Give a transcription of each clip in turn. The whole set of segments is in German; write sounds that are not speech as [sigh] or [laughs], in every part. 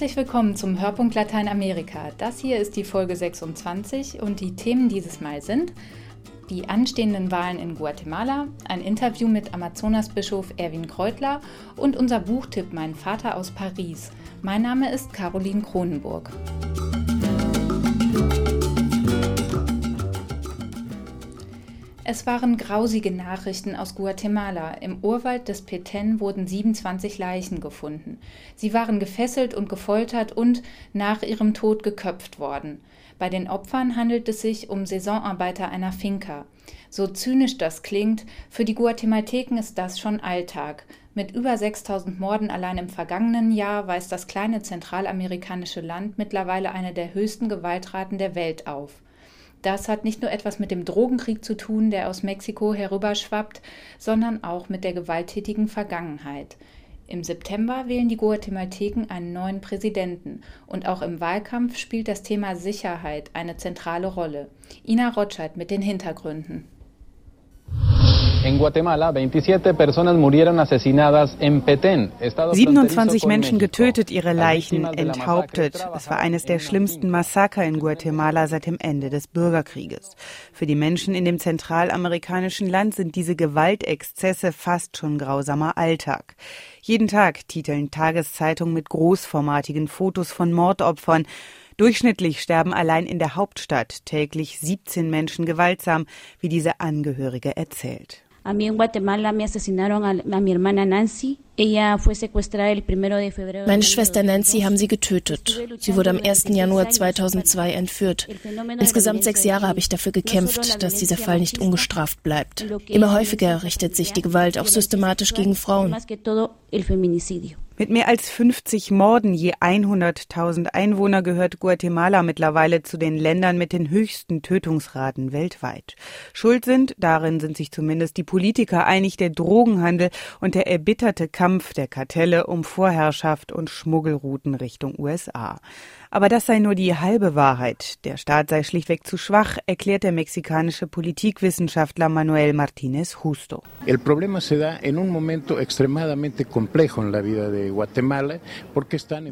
Herzlich willkommen zum Hörpunkt Lateinamerika. Das hier ist die Folge 26 und die Themen dieses Mal sind die anstehenden Wahlen in Guatemala, ein Interview mit Amazonasbischof Erwin Kreutler und unser Buchtipp Mein Vater aus Paris. Mein Name ist Caroline Kronenburg. Es waren grausige Nachrichten aus Guatemala. Im Urwald des Petén wurden 27 Leichen gefunden. Sie waren gefesselt und gefoltert und nach ihrem Tod geköpft worden. Bei den Opfern handelt es sich um Saisonarbeiter einer Finca. So zynisch das klingt, für die Guatemalteken ist das schon Alltag. Mit über 6000 Morden allein im vergangenen Jahr weist das kleine zentralamerikanische Land mittlerweile eine der höchsten Gewaltraten der Welt auf. Das hat nicht nur etwas mit dem Drogenkrieg zu tun, der aus Mexiko herüberschwappt, sondern auch mit der gewalttätigen Vergangenheit. Im September wählen die Guatemalteken einen neuen Präsidenten und auch im Wahlkampf spielt das Thema Sicherheit eine zentrale Rolle. Ina Rotscheid mit den Hintergründen. In Guatemala 27 personas murieron asesinadas en Petén. 27 Menschen getötet, ihre Leichen enthauptet. Es war eines der schlimmsten Massaker in Guatemala seit dem Ende des Bürgerkrieges. Für die Menschen in dem zentralamerikanischen Land sind diese Gewaltexzesse fast schon grausamer Alltag. Jeden Tag titeln Tageszeitungen mit großformatigen Fotos von Mordopfern. Durchschnittlich sterben allein in der Hauptstadt täglich 17 Menschen gewaltsam, wie diese Angehörige erzählt. A mí en Guatemala me asesinaron a, a mi hermana Nancy. Meine Schwester Nancy haben sie getötet. Sie wurde am 1. Januar 2002 entführt. Insgesamt sechs Jahre habe ich dafür gekämpft, dass dieser Fall nicht ungestraft bleibt. Immer häufiger richtet sich die Gewalt auch systematisch gegen Frauen. Mit mehr als 50 Morden je 100.000 Einwohner gehört Guatemala mittlerweile zu den Ländern mit den höchsten Tötungsraten weltweit. Schuld sind, darin sind sich zumindest die Politiker einig, der Drogenhandel und der erbitterte Kampf der Kartelle um Vorherrschaft und Schmuggelrouten Richtung USA. Aber das sei nur die halbe Wahrheit. Der Staat sei schlichtweg zu schwach, erklärt der mexikanische Politikwissenschaftler Manuel Martínez Justo.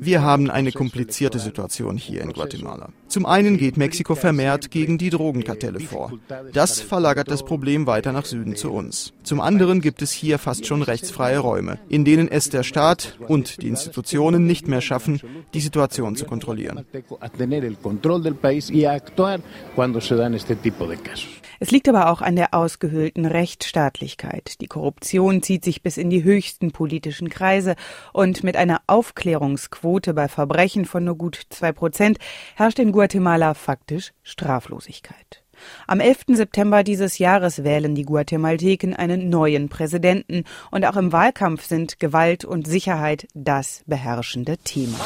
Wir haben eine komplizierte Situation hier in Guatemala. Zum einen geht Mexiko vermehrt gegen die Drogenkartelle vor. Das verlagert das Problem weiter nach Süden zu uns. Zum anderen gibt es hier fast schon rechtsfreie Räume, in denen es der Staat und die Institutionen nicht mehr schaffen, die Situation zu kontrollieren. Es liegt aber auch an der ausgehöhlten Rechtsstaatlichkeit. Die Korruption zieht sich bis in die höchsten politischen Kreise und mit einer Aufklärungsquote bei Verbrechen von nur gut zwei Prozent herrscht in Guatemala faktisch Straflosigkeit. Am 11. September dieses Jahres wählen die Guatemalteken einen neuen Präsidenten und auch im Wahlkampf sind Gewalt und Sicherheit das beherrschende Thema.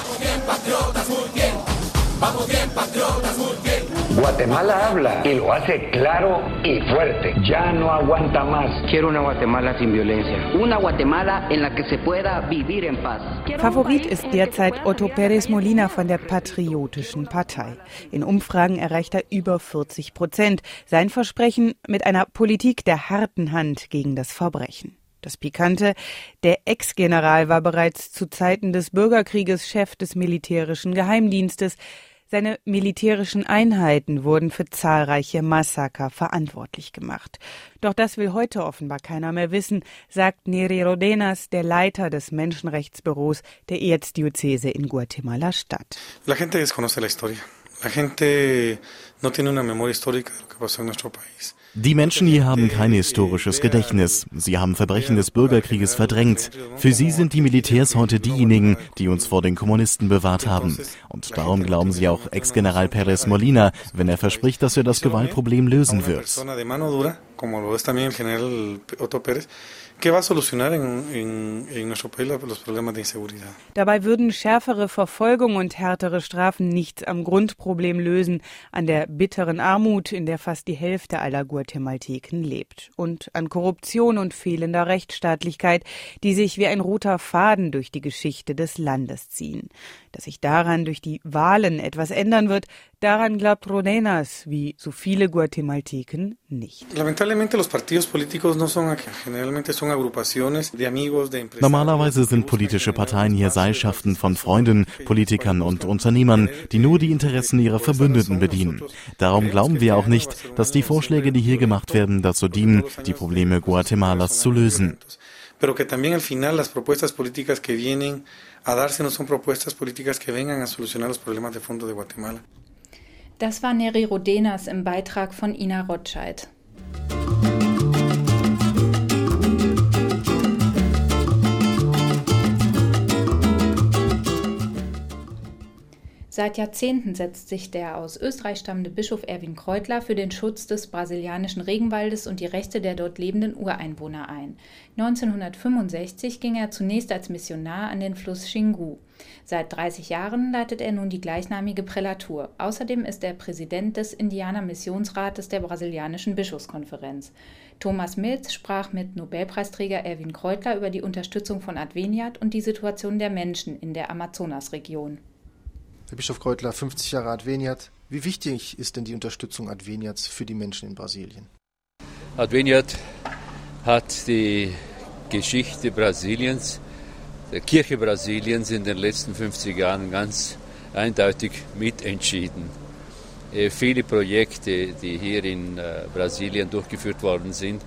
Vamos bien, patriotas. Guatemala habla y lo hace claro y fuerte. Ya no aguanta más. Quiero una Guatemala sin violencia. Una Guatemala en la que se pueda vivir en paz. Favorit ist derzeit Otto Pérez Molina von der Patriotischen Partei. In Umfragen erreicht er über 40 Prozent. Sein Versprechen mit einer Politik der harten Hand gegen das Verbrechen. Das Pikante, der Ex-General war bereits zu Zeiten des Bürgerkrieges Chef des militärischen Geheimdienstes. Seine militärischen Einheiten wurden für zahlreiche Massaker verantwortlich gemacht. Doch das will heute offenbar keiner mehr wissen, sagt Neri Rodenas, der Leiter des Menschenrechtsbüros der Erzdiözese in Guatemala-Stadt. La gente desconoce la historia. La gente no tiene una memoria histórica de lo que pasó en nuestro país. Die Menschen hier haben kein historisches Gedächtnis. Sie haben Verbrechen des Bürgerkrieges verdrängt. Für sie sind die Militärs heute diejenigen, die uns vor den Kommunisten bewahrt haben. Und darum glauben sie auch Ex-General Pérez Molina, wenn er verspricht, dass er das Gewaltproblem lösen wird. Dabei würden schärfere Verfolgung und härtere Strafen nichts am Grundproblem lösen, an der bitteren Armut, in der fast die Hälfte aller Guatemalteken lebt, und an Korruption und fehlender Rechtsstaatlichkeit, die sich wie ein roter Faden durch die Geschichte des Landes ziehen. Dass sich daran durch die Wahlen etwas ändern wird, Daran glaubt Rodenas, wie so viele Guatemalteken, nicht. Normalerweise sind politische Parteien hier Seilschaften von Freunden, Politikern und Unternehmern, die nur die Interessen ihrer Verbündeten bedienen. Darum glauben wir auch nicht, dass die Vorschläge, die hier gemacht werden, dazu dienen, die Probleme Guatemalas zu lösen. Pero que también al final las propuestas políticas que vienen a darse no son propuestas políticas que vengan a solucionar los problemas de fondo de Guatemala. Das war Neri Rodenas im Beitrag von Ina Rotscheid. Seit Jahrzehnten setzt sich der aus Österreich stammende Bischof Erwin Kreutler für den Schutz des brasilianischen Regenwaldes und die Rechte der dort lebenden Ureinwohner ein. 1965 ging er zunächst als Missionar an den Fluss Xingu. Seit 30 Jahren leitet er nun die gleichnamige Prälatur. Außerdem ist er Präsident des Indianer-Missionsrates der brasilianischen Bischofskonferenz. Thomas Milz sprach mit Nobelpreisträger Erwin Kreutler über die Unterstützung von Adveniat und die Situation der Menschen in der Amazonasregion. Herr Bischof Kreutler, 50 Jahre Adveniat. Wie wichtig ist denn die Unterstützung Adveniats für die Menschen in Brasilien? Adveniat hat die Geschichte Brasiliens der Kirche Brasiliens in den letzten 50 Jahren ganz eindeutig mitentschieden. Äh, viele Projekte, die hier in äh, Brasilien durchgeführt worden sind,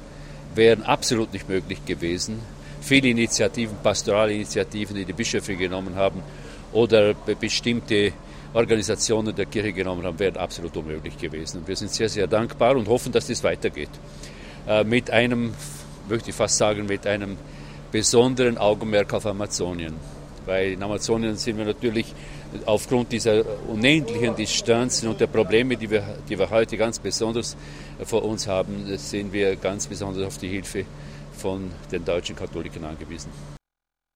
wären absolut nicht möglich gewesen. Viele Initiativen, Pastoralinitiativen, die die Bischöfe genommen haben oder bestimmte Organisationen der Kirche genommen haben, wären absolut unmöglich gewesen. Wir sind sehr, sehr dankbar und hoffen, dass das weitergeht. Äh, mit einem, möchte ich fast sagen, mit einem besonderen Augenmerk auf Amazonien. Weil in Amazonien sind wir natürlich aufgrund dieser unendlichen Distanzen und der Probleme, die wir, die wir heute ganz besonders vor uns haben, sind wir ganz besonders auf die Hilfe von den deutschen Katholiken angewiesen.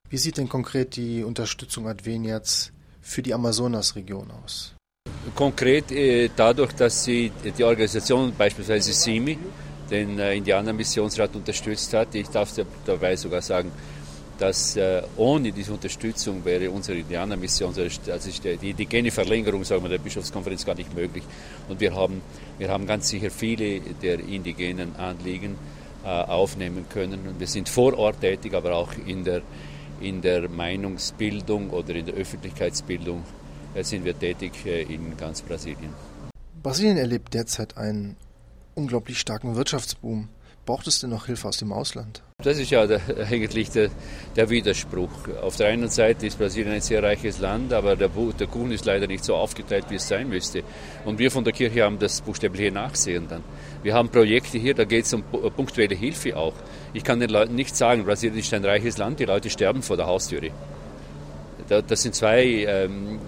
Wie sieht denn konkret die Unterstützung Adveniats für die Amazonasregion aus? Konkret äh, dadurch, dass sie die Organisation beispielsweise SIMI, den äh, Indianermissionsrat unterstützt hat. Ich darf dabei sogar sagen, dass äh, ohne diese Unterstützung wäre unsere Indianermission, also die indigene Verlängerung sagen wir, der Bischofskonferenz gar nicht möglich. Und wir haben, wir haben ganz sicher viele der indigenen Anliegen äh, aufnehmen können. Und wir sind vor Ort tätig, aber auch in der, in der Meinungsbildung oder in der Öffentlichkeitsbildung äh, sind wir tätig in ganz Brasilien. Brasilien erlebt derzeit einen unglaublich starken Wirtschaftsboom. Braucht es denn noch Hilfe aus dem Ausland? Das ist ja der, [laughs] eigentlich der, der, Widerspruch. Auf der einen Seite ist Brasilien ein sehr reiches Land, aber der, der, Kuchen ist leider nicht so aufgeteilt, wie es sein müsste. Und wir von der Kirche haben das buchstäbliche Nachsehen dann. Wir haben Projekte hier, da geht es um punktuelle Hilfe auch. Ich kann den Leuten nicht sagen, Brasilien ist ein reiches Land, die Leute sterben vor der Haustüre. Das sind zwei ähm,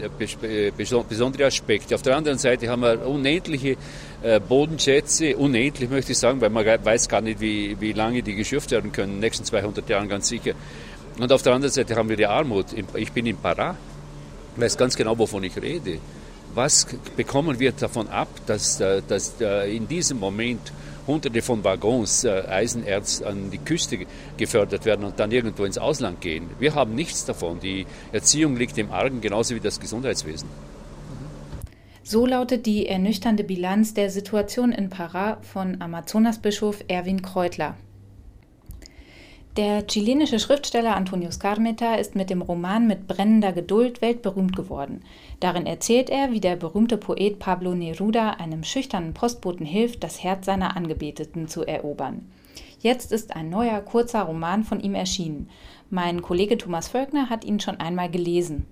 besondere Aspekte. Auf der anderen Seite haben wir unendliche äh, Bodenschätze, unendlich möchte ich sagen, weil man weiß gar nicht, wie, wie lange die geschürft werden können, in den nächsten 200 Jahren ganz sicher. Und auf der anderen Seite haben wir die Armut. Ich bin in Pará, weiß ganz genau, wovon ich rede. Was bekommen wir davon ab, dass, äh, dass äh, in diesem Moment hunderte von Waggons äh, Eisenerz an die Küste gefördert werden und dann irgendwo ins Ausland gehen. Wir haben nichts davon. Die Erziehung liegt im Argen, genauso wie das Gesundheitswesen. So lautet die ernüchternde Bilanz der Situation in Pará von Amazonasbischof Erwin Kreutler. Der chilenische Schriftsteller Antonius Carmeta ist mit dem Roman Mit brennender Geduld weltberühmt geworden. Darin erzählt er, wie der berühmte Poet Pablo Neruda einem schüchternen Postboten hilft, das Herz seiner Angebeteten zu erobern. Jetzt ist ein neuer, kurzer Roman von ihm erschienen. Mein Kollege Thomas Völkner hat ihn schon einmal gelesen.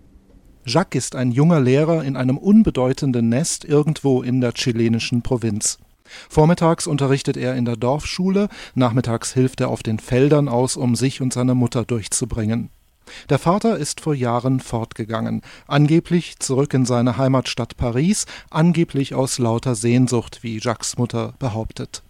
Jacques ist ein junger Lehrer in einem unbedeutenden Nest irgendwo in der chilenischen Provinz. Vormittags unterrichtet er in der Dorfschule, nachmittags hilft er auf den Feldern aus, um sich und seine Mutter durchzubringen. Der Vater ist vor Jahren fortgegangen, angeblich zurück in seine Heimatstadt Paris, angeblich aus lauter Sehnsucht, wie Jacques Mutter behauptet.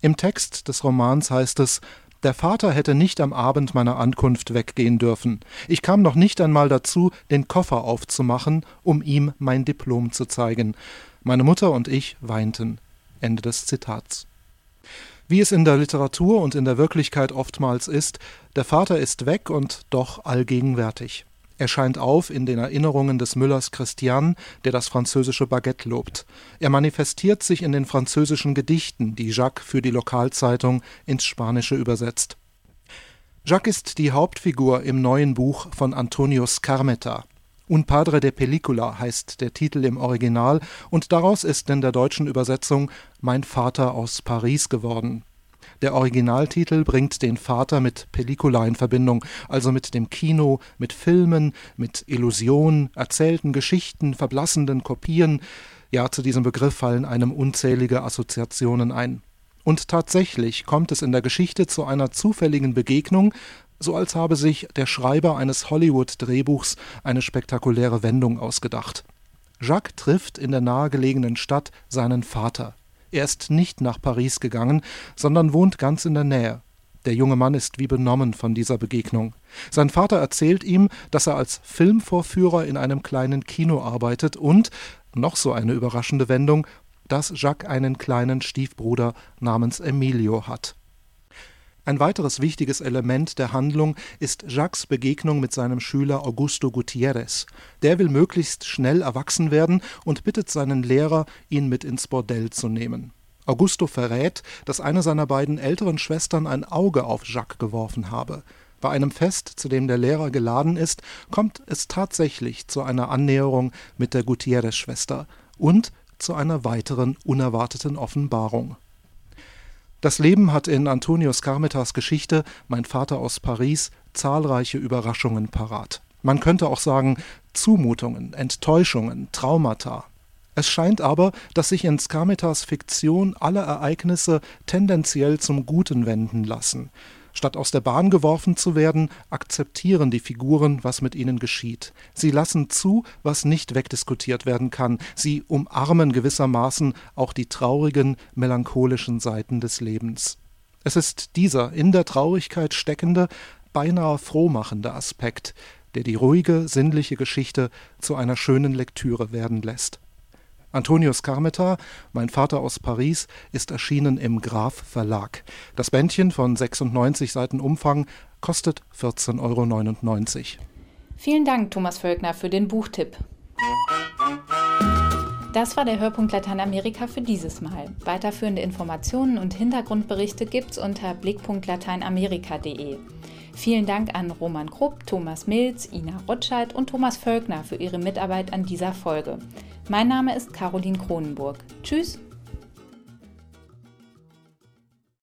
Im Text des Romans heißt es der Vater hätte nicht am Abend meiner Ankunft weggehen dürfen. Ich kam noch nicht einmal dazu, den Koffer aufzumachen, um ihm mein Diplom zu zeigen. Meine Mutter und ich weinten. Ende des Zitats. Wie es in der Literatur und in der Wirklichkeit oftmals ist, der Vater ist weg und doch allgegenwärtig. Er scheint auf in den Erinnerungen des Müllers Christian, der das französische Baguette lobt. Er manifestiert sich in den französischen Gedichten, die Jacques für die Lokalzeitung ins Spanische übersetzt. Jacques ist die Hauptfigur im neuen Buch von Antonio Scarmeta. Un Padre de Película heißt der Titel im Original und daraus ist in der deutschen Übersetzung Mein Vater aus Paris geworden. Der Originaltitel bringt den Vater mit Pellicula in Verbindung, also mit dem Kino, mit Filmen, mit Illusion, erzählten Geschichten, verblassenden Kopien. Ja, zu diesem Begriff fallen einem unzählige Assoziationen ein. Und tatsächlich kommt es in der Geschichte zu einer zufälligen Begegnung, so als habe sich der Schreiber eines Hollywood-Drehbuchs eine spektakuläre Wendung ausgedacht. Jacques trifft in der nahegelegenen Stadt seinen Vater, er ist nicht nach Paris gegangen, sondern wohnt ganz in der Nähe. Der junge Mann ist wie benommen von dieser Begegnung. Sein Vater erzählt ihm, dass er als Filmvorführer in einem kleinen Kino arbeitet und, noch so eine überraschende Wendung, dass Jacques einen kleinen Stiefbruder namens Emilio hat. Ein weiteres wichtiges Element der Handlung ist Jacques Begegnung mit seinem Schüler Augusto Gutierrez. Der will möglichst schnell erwachsen werden und bittet seinen Lehrer, ihn mit ins Bordell zu nehmen. Augusto verrät, dass eine seiner beiden älteren Schwestern ein Auge auf Jacques geworfen habe. Bei einem Fest, zu dem der Lehrer geladen ist, kommt es tatsächlich zu einer Annäherung mit der Gutierrez-Schwester und zu einer weiteren unerwarteten Offenbarung. Das Leben hat in Antonio Scarmetas Geschichte Mein Vater aus Paris zahlreiche Überraschungen parat. Man könnte auch sagen Zumutungen, Enttäuschungen, Traumata. Es scheint aber, dass sich in Scarmetas Fiktion alle Ereignisse tendenziell zum Guten wenden lassen. Statt aus der Bahn geworfen zu werden, akzeptieren die Figuren, was mit ihnen geschieht. Sie lassen zu, was nicht wegdiskutiert werden kann. Sie umarmen gewissermaßen auch die traurigen, melancholischen Seiten des Lebens. Es ist dieser in der Traurigkeit steckende, beinahe frohmachende Aspekt, der die ruhige, sinnliche Geschichte zu einer schönen Lektüre werden lässt. Antonius Carmeta, mein Vater aus Paris, ist erschienen im Graf Verlag. Das Bändchen von 96 Seiten Umfang kostet 14,99 Euro. Vielen Dank, Thomas Völkner, für den Buchtipp. Das war der Hörpunkt Lateinamerika für dieses Mal. Weiterführende Informationen und Hintergrundberichte gibt's unter blick.lateinamerika.de. Vielen Dank an Roman Krupp, Thomas Milz, Ina Rotscheid und Thomas Völkner für ihre Mitarbeit an dieser Folge. Mein Name ist Caroline Kronenburg. Tschüss